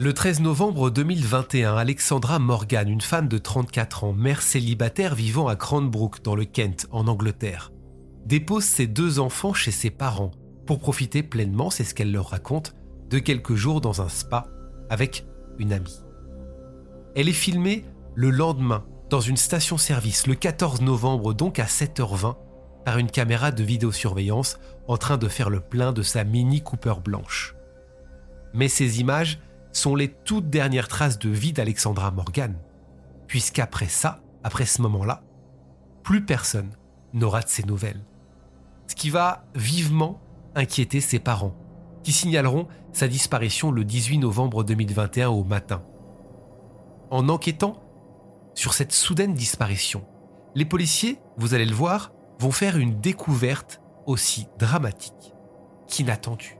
Le 13 novembre 2021, Alexandra Morgan, une femme de 34 ans, mère célibataire vivant à Cranbrook dans le Kent, en Angleterre, dépose ses deux enfants chez ses parents pour profiter pleinement, c'est ce qu'elle leur raconte, de quelques jours dans un spa avec une amie. Elle est filmée le lendemain dans une station-service, le 14 novembre donc à 7h20, par une caméra de vidéosurveillance en train de faire le plein de sa Mini Cooper blanche. Mais ces images sont les toutes dernières traces de vie d'Alexandra Morgan, puisqu'après ça, après ce moment-là, plus personne n'aura de ses nouvelles. Ce qui va vivement inquiéter ses parents, qui signaleront sa disparition le 18 novembre 2021 au matin. En enquêtant sur cette soudaine disparition, les policiers, vous allez le voir, vont faire une découverte aussi dramatique qu'inattendue.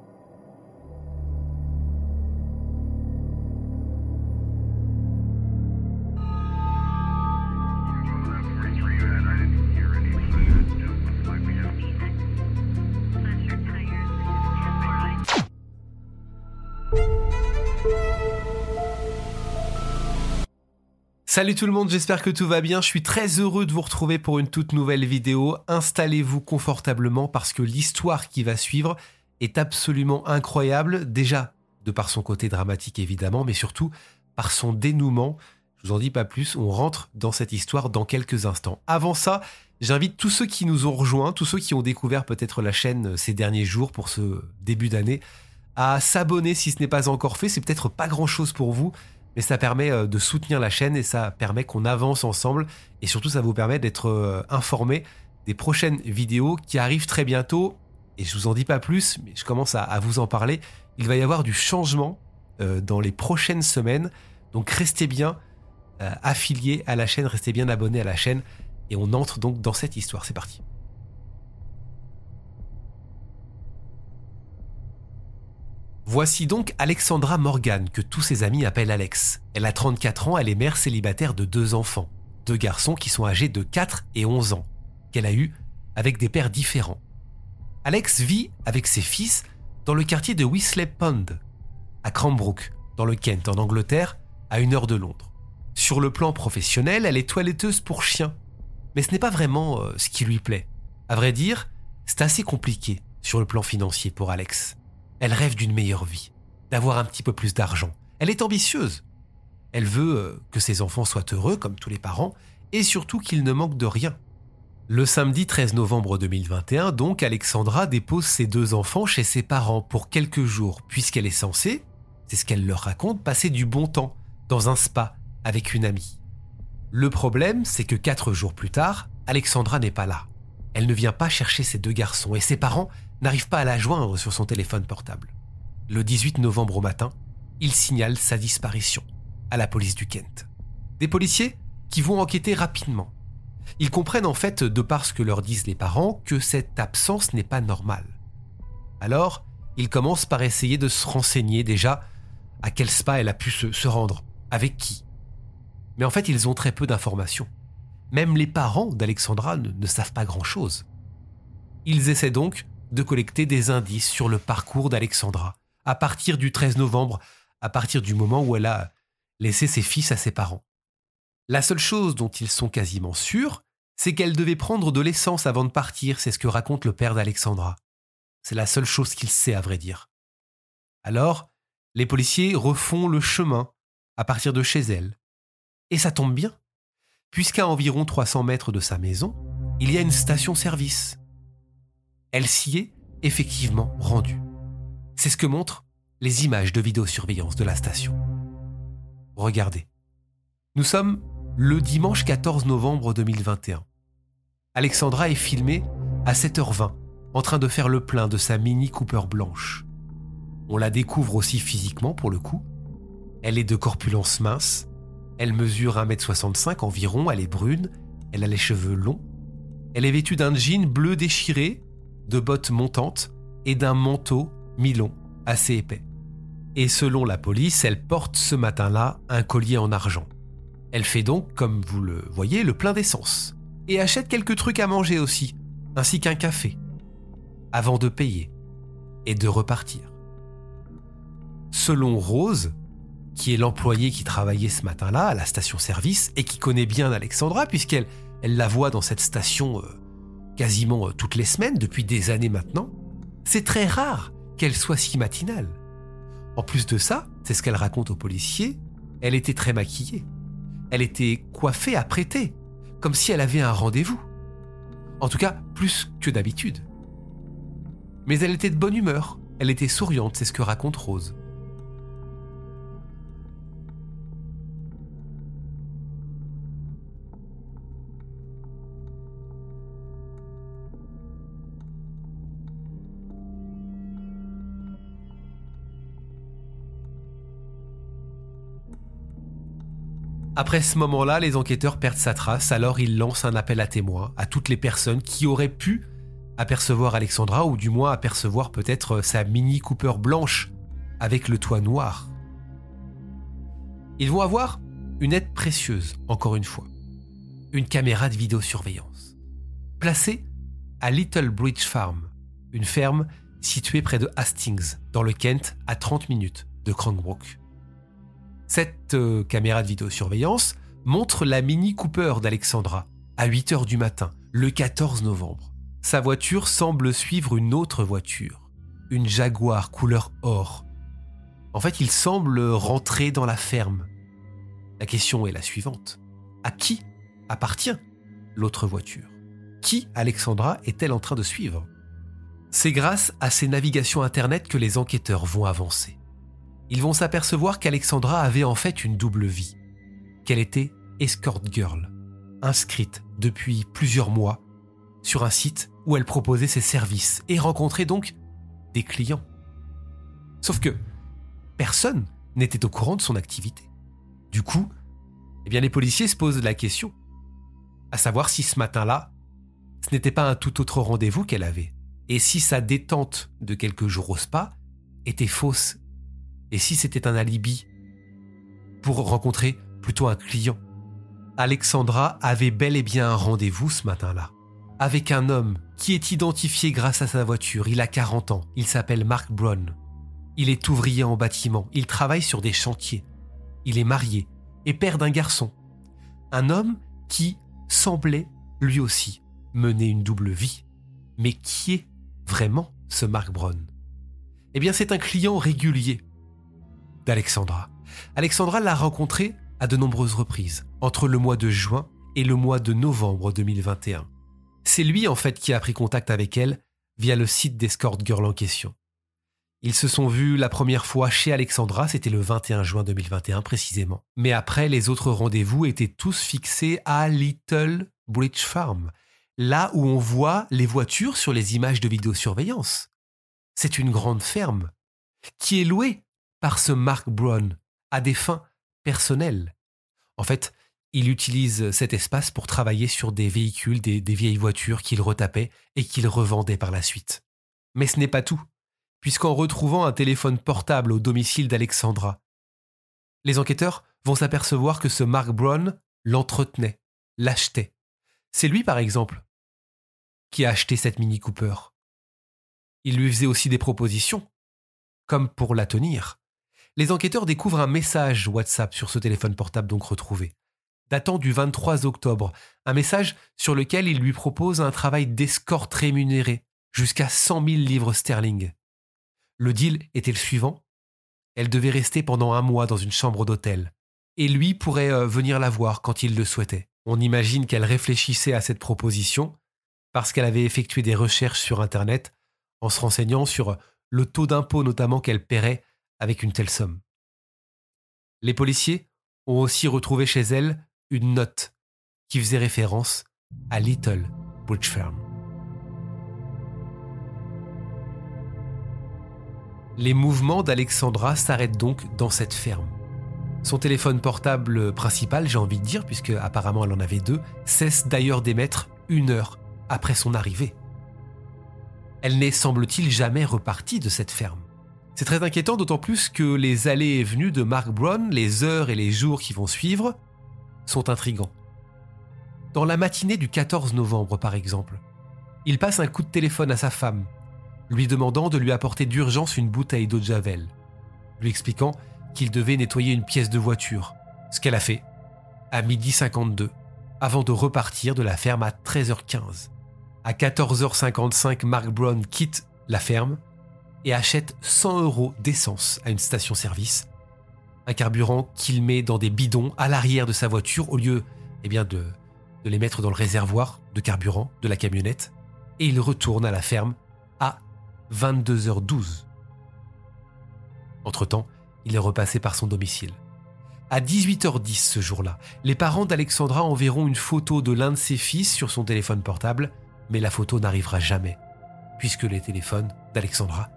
Salut tout le monde, j'espère que tout va bien. Je suis très heureux de vous retrouver pour une toute nouvelle vidéo. Installez-vous confortablement parce que l'histoire qui va suivre est absolument incroyable. Déjà, de par son côté dramatique évidemment, mais surtout par son dénouement. Je vous en dis pas plus, on rentre dans cette histoire dans quelques instants. Avant ça, j'invite tous ceux qui nous ont rejoints, tous ceux qui ont découvert peut-être la chaîne ces derniers jours pour ce début d'année, à s'abonner si ce n'est pas encore fait. C'est peut-être pas grand-chose pour vous, mais ça permet euh, de soutenir la chaîne et ça permet qu'on avance ensemble. Et surtout ça vous permet d'être euh, informé des prochaines vidéos qui arrivent très bientôt. Et je vous en dis pas plus mais je commence à, vous en parler. Il va y avoir du changement euh, dans les prochaines semaines. Donc restez bien affiliés à la chaîne restez bien abonnés à la chaîne. Et on entre donc dans cette histoire. C'est parti Voici donc Alexandra Morgan, que tous ses amis appellent Alex. Elle a 34 ans, elle est mère célibataire de deux enfants, deux garçons qui sont âgés de 4 et 11 ans, qu'elle a eus avec des pères différents. Alex vit avec ses fils dans le quartier de Wisley Pond, à Cranbrook, dans le Kent, en Angleterre, à une heure de Londres. Sur le plan professionnel, elle est toiletteuse pour chiens, mais ce n'est pas vraiment euh, ce qui lui plaît. À vrai dire, c'est assez compliqué sur le plan financier pour Alex. Elle rêve d'une meilleure vie, d'avoir un petit peu plus d'argent. Elle est ambitieuse. Elle veut euh, que ses enfants soient heureux, comme tous les parents, et surtout qu'ils ne manquent de rien. Le samedi 13 novembre 2021, donc, Alexandra dépose ses deux enfants chez ses parents pour quelques jours, puisqu'elle est censée, c'est ce qu'elle leur raconte, passer du bon temps dans un spa avec une amie. Le problème, c'est que quatre jours plus tard, Alexandra n'est pas là. Elle ne vient pas chercher ses deux garçons et ses parents n'arrive pas à la joindre sur son téléphone portable. Le 18 novembre au matin, il signale sa disparition à la police du Kent. Des policiers qui vont enquêter rapidement. Ils comprennent en fait, de par ce que leur disent les parents, que cette absence n'est pas normale. Alors, ils commencent par essayer de se renseigner déjà à quel spa elle a pu se, rendre, avec qui. Mais en fait, ils ont très peu d'informations. Même les parents d'Alexandra ne, ne savent pas grand-chose. Ils essaient donc de collecter des indices sur le parcours d'Alexandra, à partir du 13 novembre, à partir du moment où elle a laissé ses fils à ses parents. La seule chose dont ils sont quasiment sûrs, c'est qu'elle devait prendre de l'essence avant de partir, c'est ce que raconte le père d'Alexandra. C'est la seule chose qu'il sait, à vrai dire. Alors, les policiers refont le chemin à partir de chez elle. Et ça tombe bien, puisqu'à environ 300 mètres de sa maison, il y a une station-service elle s'y est effectivement rendue. C'est ce que montrent les images de vidéosurveillance de la station. Regardez. Nous sommes le dimanche 14 novembre 2021. Alexandra est filmée à 7h20 en train de faire le plein de sa Mini Cooper blanche. On la découvre aussi physiquement pour le coup. Elle est de corpulence mince, elle mesure 1m65 environ, elle est brune, elle a les cheveux longs, elle est vêtue d'un jean bleu déchiré, de bottes montantes et d'un manteau mi-long assez épais. Et selon la police, elle porte ce matin-là un collier en argent. Elle fait donc, comme vous le voyez, le plein d'essence. Et achète quelques trucs à manger aussi, ainsi qu'un café avant de payer et de repartir. Selon Rose, qui est l'employée qui travaillait ce matin-là à la station-service et qui connaît bien Alexandra puisqu'elle elle la voit dans cette station euh, quasiment euh, toutes les semaines depuis des années maintenant, c'est très rare qu'elle soit si matinale. En plus de ça, c'est ce qu'elle raconte aux policiers, elle était très maquillée. Elle était coiffée, apprêtée, comme si elle avait un rendez-vous. En tout cas, plus que d'habitude. Mais elle était de bonne humeur, elle était souriante, c'est ce que raconte Rose. Après ce moment-là, les enquêteurs perdent sa trace, alors ils lancent un appel à témoins à toutes les personnes qui auraient pu apercevoir Alexandra ou du moins apercevoir peut-être sa Mini Cooper blanche avec le toit noir. Ils vont avoir une aide précieuse, encore une fois. Une caméra de vidéosurveillance. Placée à Little Bridge Farm, une ferme située près de Hastings, dans le Kent, à 30 minutes de Cranbrook. Cette euh, caméra de vidéosurveillance montre la Mini Cooper d'Alexandra à 8 h du matin, le 14 novembre. Sa voiture semble suivre une autre voiture, une Jaguar couleur or. En fait, il semble rentrer dans la ferme. La question est la suivante. À qui appartient l'autre voiture? Qui Alexandra est-elle en train de suivre? C'est grâce à ces navigations Internet que les enquêteurs vont avancer. Ils vont s'apercevoir qu'Alexandra avait en fait une double vie, qu'elle était escort girl, inscrite depuis plusieurs mois sur un site où elle proposait ses services et rencontrait donc des clients. Sauf que personne n'était au courant de son activité. Du coup, eh bien les policiers se posent la question, à savoir si ce matin-là, ce n'était pas un tout autre rendez-vous qu'elle avait, et si sa détente de quelques jours au spa était fausse, et si c'était un alibi pour rencontrer plutôt un client? Alexandra avait bel et bien un rendez-vous ce matin-là avec un homme qui est identifié grâce à sa voiture. Il a 40 ans. Il s'appelle Mark Brown. Il est ouvrier en bâtiment. Il travaille sur des chantiers. Il est marié et père d'un garçon. Un homme qui semblait, lui aussi, mener une double vie. Mais qui est vraiment ce Mark Brown? Eh bien, c'est un client régulier d'Alexandra. Alexandra l'a rencontré à de nombreuses reprises, entre le mois de juin et le mois de novembre 2021. C'est lui en fait qui a pris contact avec elle via le site d'Escort Girl en question. Ils se sont vus la première fois chez Alexandra, c'était le 21 juin 2021 précisément. Mais après, les autres rendez-vous étaient tous fixés à Little Bridge Farm, là où on voit les voitures sur les images de vidéosurveillance. C'est une grande ferme qui est louée par ce Mark Brown à des fins personnelles. En fait, il utilise cet espace pour travailler sur des véhicules, des, vieilles voitures qu'il retapait et qu'il revendait par la suite. Mais ce n'est pas tout, puisqu'en retrouvant un téléphone portable au domicile d'Alexandra, les enquêteurs vont s'apercevoir que ce Mark Brown l'entretenait, l'achetait. C'est lui, par exemple, qui a acheté cette Mini Cooper. Il lui faisait aussi des propositions, comme pour la tenir. Les enquêteurs découvrent un message WhatsApp sur ce téléphone portable donc retrouvé datant du 23 octobre, un message sur lequel il lui propose un travail d'escorte rémunéré, jusqu'à 100 000 livres sterling. Le deal était le suivant? Elle devait rester pendant un mois dans une chambre d'hôtel, et lui pourrait euh, venir la voir quand il le souhaitait. On imagine qu'elle réfléchissait à cette proposition parce qu'elle avait effectué des recherches sur Internet en se renseignant sur le taux d'impôt notamment qu'elle paierait avec une telle somme. Les policiers ont aussi retrouvé chez elle une note qui faisait référence à Little Butch Farm. Les mouvements d'Alexandra s'arrêtent donc dans cette ferme. Son téléphone portable principal, j'ai envie de dire, puisque apparemment elle en avait deux, cesse d'ailleurs d'émettre une heure après son arrivée. Elle n'est, semble-t-il, jamais repartie de cette ferme. C'est très inquiétant, d'autant plus que les allées et venues de Mark Brown, les heures et les jours qui vont suivre, sont intrigants. Dans la matinée du 14 novembre, par exemple, il passe un coup de téléphone à sa femme, lui demandant de lui apporter d'urgence une bouteille d'eau de Javel, lui expliquant qu'il devait nettoyer une pièce de voiture, ce qu'elle a fait, à midi 52, avant de repartir de la ferme à 13h15. À 14h55, Mark Brown quitte la ferme et achète 100 euros d'essence à une station-service, un carburant qu'il met dans des bidons à l'arrière de sa voiture au lieu eh bien, de, de les mettre dans le réservoir de carburant de la camionnette, et il retourne à la ferme à 22h12. Entre-temps, il est repassé par son domicile. À 18h10 ce jour-là, les parents d'Alexandra enverront une photo de l'un de ses fils sur son téléphone portable, mais la photo n'arrivera jamais, puisque le téléphone d'Alexandra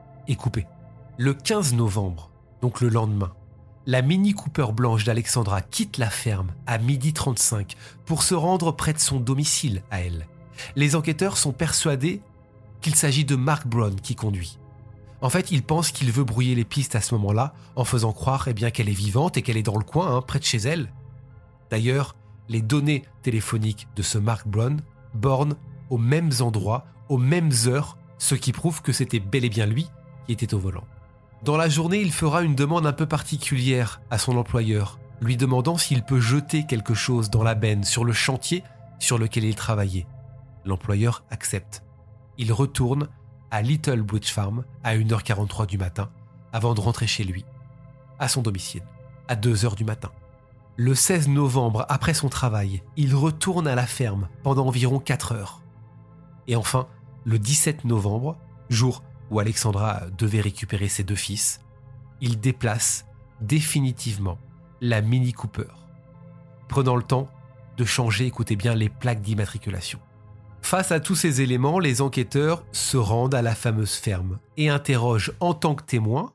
Le 15 novembre, donc le lendemain, la Mini Cooper blanche d'Alexandra quitte la ferme à midi 35 pour se rendre près de son domicile à elle. Les enquêteurs sont persuadés qu'il s'agit de Mark Brown qui conduit. En fait, il pense qu'il veut brouiller les pistes à ce moment-là, en faisant croire eh bien qu'elle est vivante et qu'elle est dans le coin, hein, près de chez elle. D'ailleurs, les données téléphoniques de ce Mark Brown bornent aux mêmes endroits, aux mêmes heures, ce qui prouve que c'était bel et bien lui était au volant. Dans la journée, il fera une demande un peu particulière à son employeur, lui demandant s'il peut jeter quelque chose dans la benne sur le chantier sur lequel il travaillait. L'employeur accepte. Il retourne à Little Bridge Farm à 1h43 du matin avant de rentrer chez lui, à son domicile, à 2h du matin. Le 16 novembre, après son travail, il retourne à la ferme pendant environ 4 heures. Et enfin, le 17 novembre, jour où Alexandra devait récupérer ses deux fils, il déplace définitivement la Mini Cooper, prenant le temps de changer, écoutez bien, les plaques d'immatriculation. Face à tous ces éléments, les enquêteurs se rendent à la fameuse ferme et interrogent en tant que témoin,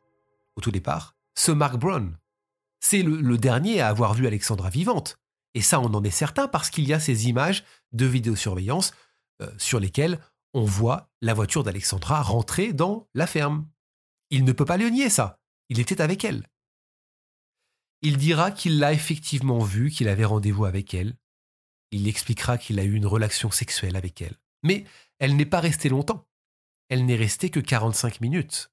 au tout départ, ce Mark Brown. C'est le, dernier à avoir vu Alexandra vivante. Et ça, on en est certain parce qu'il y a ces images de vidéosurveillance euh, sur lesquelles on voit la voiture d'Alexandra rentrer dans la ferme. Il ne peut pas le nier, ça. Il était avec elle. Il dira qu'il l'a effectivement vue, qu'il avait rendez-vous avec elle, il expliquera qu'il a eu une relation sexuelle avec elle. Mais elle n'est pas restée longtemps. Elle n'est restée que 45 minutes.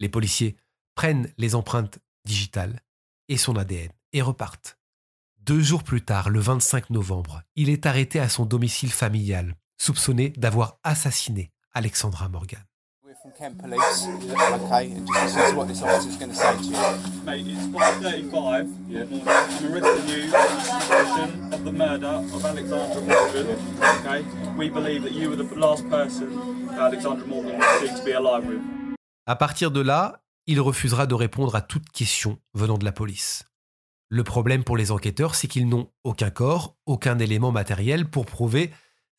Les policiers prennent les empreintes digitales et son ADN et repartent. Deux jours plus tard, le 25 novembre, il est arrêté à son domicile familial, soupçonné d'avoir assassiné Alexandra Morgan. from Kent Police, okay, and just listen to what this officer's going to say to you. Mate, it's 5.35, yeah. I'm arresting you on of the murder of Alexandra Morgan, okay? We believe that you were the last person that Alexandra Morgan was to be alive with. À partir de là, il refusera de répondre à toute question venant de la police. Le problème pour les enquêteurs, c'est qu'ils n'ont aucun corps, aucun élément matériel pour prouver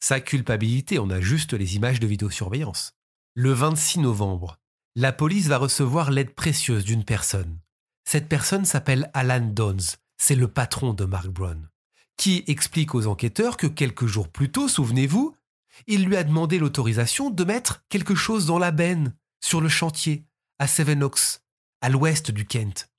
sa culpabilité. On a juste les images de vidéosurveillance. Le 26 novembre, la police va recevoir l'aide précieuse d'une personne. Cette personne s'appelle Alan Downs, c'est le patron de Mark Brown, qui explique aux enquêteurs que quelques jours plus tôt, souvenez-vous, il lui a demandé l'autorisation de mettre quelque chose dans la benne, sur le chantier, à Seven Oaks, à l'ouest du Kent.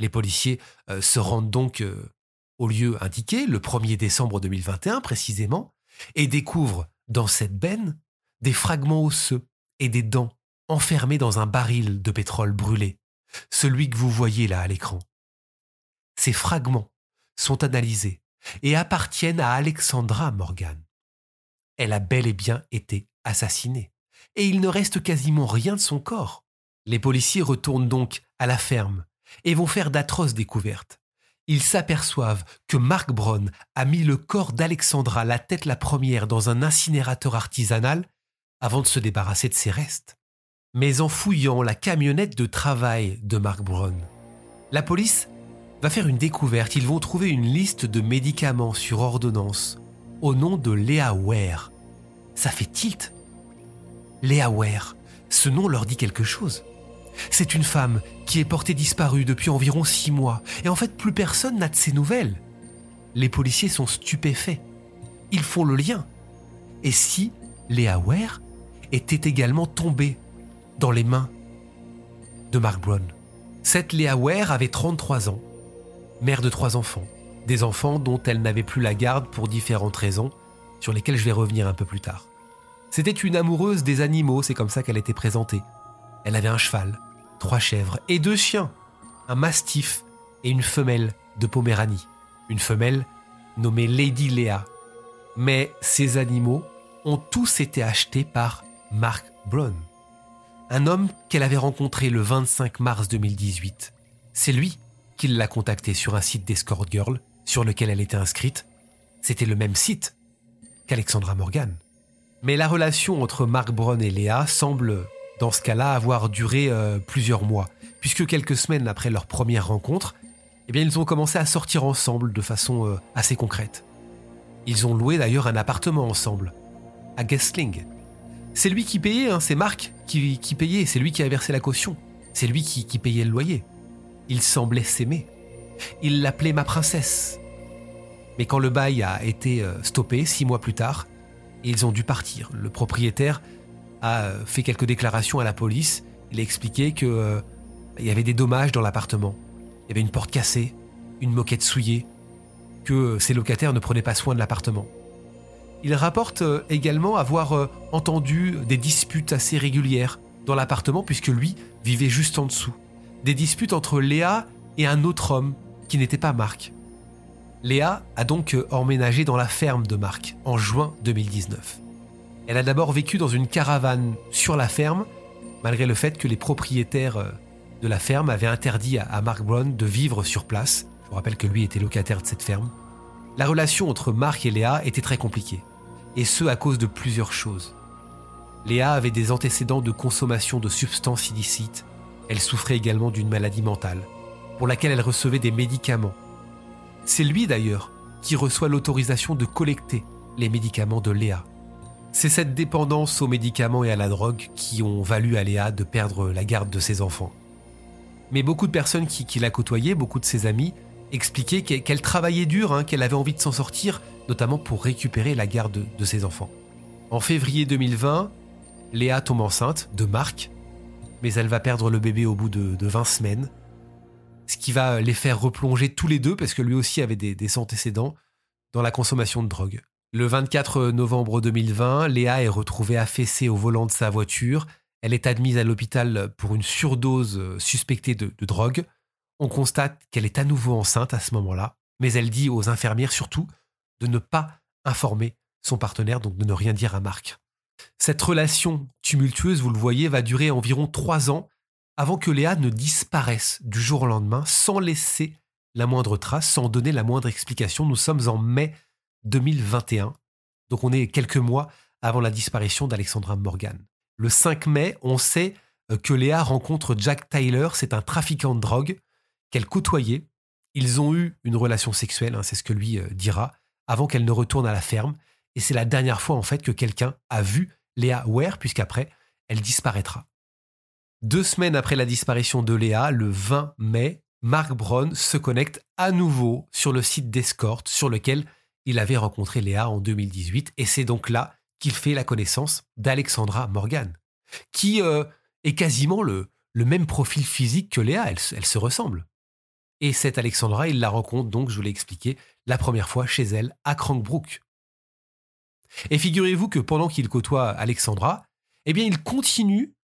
Les policiers euh, se rendent donc euh, au lieu indiqué, le 1er décembre 2021 précisément, et découvrent dans cette benne des fragments osseux et des dents enfermés dans un baril de pétrole brûlé, celui que vous voyez là à l'écran. Ces fragments sont analysés et appartiennent à Alexandra Morgan. Elle a bel et bien été assassinée, et il ne reste quasiment rien de son corps. Les policiers retournent donc à la ferme et vont faire d'atroces découvertes. Ils s'aperçoivent que Mark Brown a mis le corps d'Alexandra la tête la première dans un incinérateur artisanal avant de se débarrasser de ses restes. Mais en fouillant la camionnette de travail de Mark Brown, la police va faire une découverte. Ils vont trouver une liste de médicaments sur ordonnance au nom de Léa Ware. Ça fait tilt. Léa Ware, ce nom leur dit quelque chose. C'est une femme qui est portée disparue depuis environ six mois, et en fait plus personne n'a de ses nouvelles. Les policiers sont stupéfaits. Ils font le lien. Et si Léa Ware était également tombée dans les mains de Mark Brown? Cette Léa Ware avait 33 ans, mère de trois enfants, des enfants dont elle n'avait plus la garde pour différentes raisons, sur lesquelles je vais revenir un peu plus tard. C'était une amoureuse des animaux, c'est comme ça qu'elle était présentée. Elle avait un cheval, trois chèvres et deux chiens, un mastif et une femelle de Poméranie, une femelle nommée Lady Léa. Mais ces animaux ont tous été achetés par Mark Brown, un homme qu'elle avait rencontré le 25 mars 2018. C'est lui qui l'a contacté sur un site d'escort girl sur lequel elle était inscrite. C'était le même site qu'Alexandra Morgan. Mais la relation entre Mark Brown et Léa semble dans ce cas-là avoir duré euh, plusieurs mois, puisque quelques semaines après leur première rencontre, eh bien, ils ont commencé à sortir ensemble de façon euh, assez concrète. Ils ont loué d'ailleurs un appartement ensemble, à Gessling. C'est lui qui payait, hein, c'est Marc qui, payait, c'est lui qui a versé la caution, c'est lui qui, payait le loyer. Ils semblaient s'aimer. Il l'appelait ma princesse. Mais quand le bail a été euh, stoppé six mois plus tard, ils ont dû partir. Le propriétaire a fait quelques déclarations à la police. Il a expliqué qu'il euh, y avait des dommages dans l'appartement. Il y avait une porte cassée, une moquette souillée, que ses locataires ne prenaient pas soin de l'appartement. Il rapporte euh, également avoir euh, entendu des disputes assez régulières dans l'appartement puisque lui vivait juste en dessous. Des disputes entre Léa et un autre homme qui n'était pas Marc. Léa a donc emménagé dans la ferme de Marc en juin 2019. Elle a d'abord vécu dans une caravane sur la ferme, malgré le fait que les propriétaires euh, de la ferme avaient interdit à Mark Brown de vivre sur place. Je vous rappelle que lui était locataire de cette ferme. La relation entre Mark et Léa était très compliquée, et ce à cause de plusieurs choses. Léa avait des antécédents de consommation de substances illicites, elle souffrait également d'une maladie mentale, pour laquelle elle recevait des médicaments. C'est lui d'ailleurs qui reçoit l'autorisation de collecter les médicaments de Léa. C'est cette dépendance aux médicaments et à la drogue qui ont valu à Léa de perdre la garde de ses enfants. Mais beaucoup de personnes qui, la côtoyaient, beaucoup de ses amis, expliquaient qu'elle travaillait dur, hein, qu'elle avait envie de s'en sortir, notamment pour récupérer la garde de ses enfants. En février 2020, Léa tombe enceinte de Marc, mais elle va perdre le bébé au bout de, 20 semaines, ce qui va les faire replonger tous les deux, parce que lui aussi avait des, des antécédents, dans la consommation de drogue. Le 24 novembre 2020, Léa est retrouvée affaissée au volant de sa voiture. Elle est admise à l'hôpital pour une surdose suspectée de, drogue. On constate qu'elle est à nouveau enceinte à ce moment-là, mais elle dit aux infirmières surtout de ne pas informer son partenaire, donc de ne rien dire à Marc. Cette relation tumultueuse, vous le voyez, va durer environ trois ans avant que Léa ne disparaisse du jour au lendemain sans laisser la moindre trace, sans donner la moindre explication. Nous sommes en mai 2021. Donc on est quelques mois avant la disparition d'Alexandra Morgan. Le 5 mai, on sait euh, que Léa rencontre Jack Tyler, c'est un trafiquant de drogue qu'elle côtoyait. Ils ont eu une relation sexuelle, hein, c'est ce que lui euh, dira, avant qu'elle ne retourne à la ferme. Et c'est la dernière fois en fait que quelqu'un a vu Léa Ware, puisqu'après, elle disparaîtra. Deux semaines après la disparition de Léa, le 20 mai, Mark Brown se connecte à nouveau sur le site d'escorte sur lequel il avait rencontré Léa en 2018 et c'est donc là qu'il fait la connaissance d'Alexandra Morgan, qui euh, est quasiment le, même profil physique que Léa, elle, elle se ressemble. Et cette Alexandra, il la rencontre donc, je vous l'ai expliqué, la première fois chez elle à Crankbrook. Et figurez-vous que pendant qu'il côtoie Alexandra, eh bien, il continue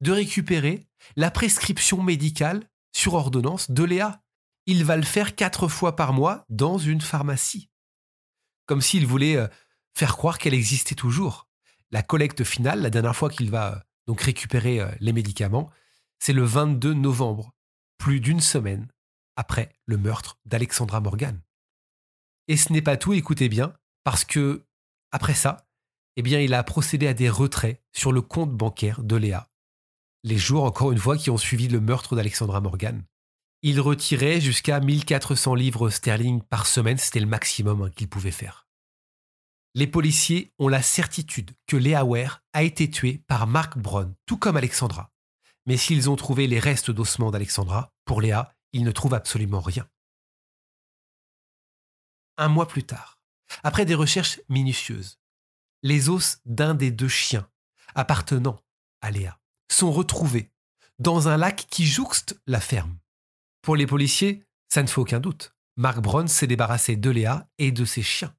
de récupérer la prescription médicale sur ordonnance de Léa il va le faire quatre fois par mois dans une pharmacie. Comme s'il voulait euh, faire croire qu'elle existait toujours. La collecte finale, la dernière fois qu'il va euh, donc récupérer euh, les médicaments, c'est le 22 novembre, plus d'une semaine après le meurtre d'Alexandra Morgan. Et ce n'est pas tout, écoutez bien, parce que après ça, eh bien, il a procédé à des retraits sur le compte bancaire de Léa. Les jours, encore une fois, qui ont suivi le meurtre d'Alexandra Morgan il retirait jusqu'à 1400 livres sterling par semaine, c'était le maximum hein, qu'il pouvait faire. Les policiers ont la certitude que Léa Ware a été tuée par Mark Brown, tout comme Alexandra. Mais s'ils ont trouvé les restes d'ossements d'Alexandra, pour Léa, ils ne trouvent absolument rien. Un mois plus tard, après des recherches minutieuses, les os d'un des deux chiens appartenant à Léa sont retrouvés dans un lac qui jouxte la ferme. Pour les policiers, ça ne fait aucun doute. Mark Brown s'est débarrassé de Léa et de ses chiens.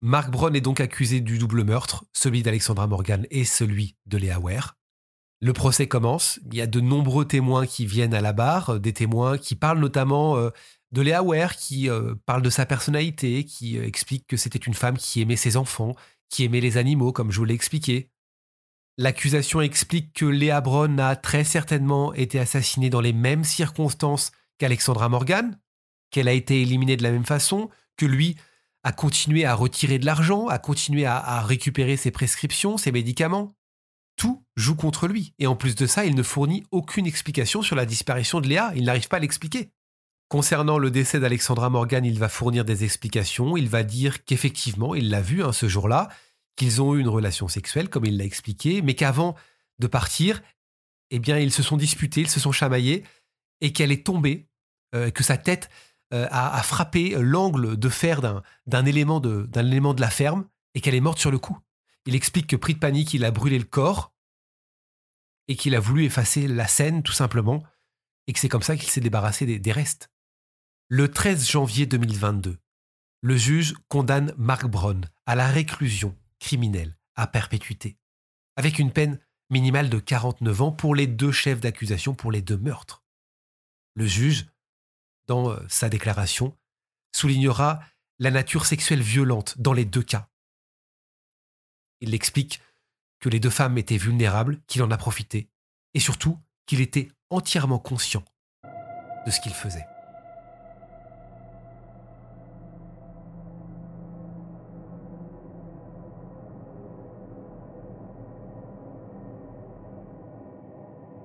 Mark Brown est donc accusé du double meurtre, celui d'Alexandra Morgan et celui de Léa Ware. Le procès commence, il y a de nombreux témoins qui viennent à la barre, des témoins qui parlent notamment euh, de Léa Ware, qui euh, parle de sa personnalité, qui euh, explique que c'était une femme qui aimait ses enfants, qui aimait les animaux, comme je vous l'ai expliqué. L'accusation explique que Léa Brown a très certainement été assassinée dans les mêmes circonstances qu'Alexandra Morgan, qu'elle a été éliminée de la même façon, que lui a continué à retirer de l'argent, a continué à, récupérer ses prescriptions, ses médicaments. Tout joue contre lui. Et en plus de ça, il ne fournit aucune explication sur la disparition de Léa. Il n'arrive pas à l'expliquer. Concernant le décès d'Alexandra Morgan, il va fournir des explications. Il va dire qu'effectivement, il l'a vu hein, ce jour-là, qu'ils ont eu une relation sexuelle, comme il l'a expliqué, mais qu'avant de partir, eh bien, ils se sont disputés, ils se sont chamaillés, et qu'elle est tombée, euh, que sa tête euh, a, frappé l'angle de fer d'un élément de, élément de la ferme, et qu'elle est morte sur le coup. Il explique que pris de panique, il a brûlé le corps, et qu'il a voulu effacer la scène, tout simplement, et que c'est comme ça qu'il s'est débarrassé des restes. Le 13 janvier 2022, le juge condamne Mark Brown à la réclusion criminelle à perpétuité, avec une peine minimale de 49 ans pour les deux chefs d'accusation pour les deux meurtres. Le juge, dans euh, sa déclaration, soulignera la nature sexuelle violente dans les deux cas. Il explique que les deux femmes étaient vulnérables, qu'il en a profité, et surtout qu'il était entièrement conscient de ce qu'il faisait.